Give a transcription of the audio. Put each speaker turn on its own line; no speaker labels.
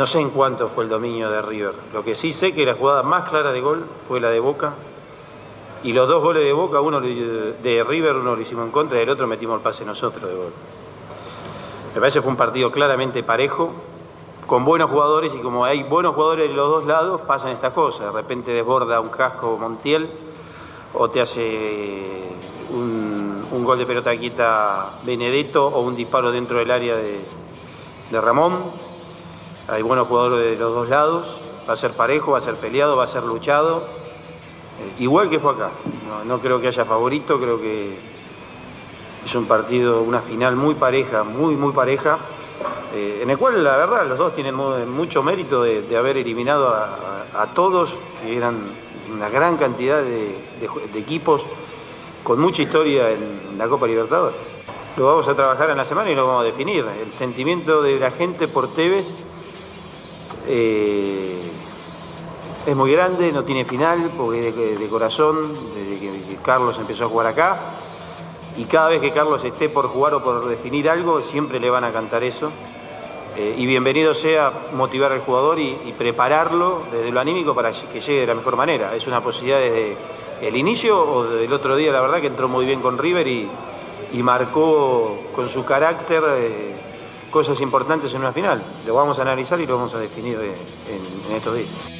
No sé en cuánto fue el dominio de River. Lo que sí sé que la jugada más clara de gol fue la de Boca. Y los dos goles de Boca, uno de River, uno lo hicimos en contra y el otro metimos el pase nosotros de gol. Me parece que fue un partido claramente parejo, con buenos jugadores y como hay buenos jugadores de los dos lados, pasan estas cosas. De repente desborda un casco Montiel o te hace un, gol de pelota quieta Benedetto o un disparo dentro del área de Ramón. Hay buenos jugadores de los dos lados, va a ser parejo, va a ser peleado, va a ser luchado, eh, igual que fue acá. No, creo que haya favorito, creo que es un partido, una final muy pareja, muy, muy pareja, eh, en el cual la verdad los dos tienen mu- mucho mérito de, haber eliminado a, todos, que eran una gran cantidad de, de equipos con mucha historia en la Copa Libertadores. Lo vamos a trabajar en la semana y lo vamos a definir. El sentimiento de la gente por Tevez eh, es muy grande, no tiene final, porque es de, corazón, desde que, Carlos empezó a jugar acá. Y cada vez que Carlos esté por jugar o por definir algo, siempre le van a cantar eso. Eh, y bienvenido sea motivar al jugador y, prepararlo desde lo anímico para que llegue de la mejor manera. Es una posibilidad desde el inicio o desde el otro día, la verdad que entró muy bien con River y, y marcó con su carácter eh, cosas importantes en una final. Lo vamos a analizar y lo vamos a definir en estos días.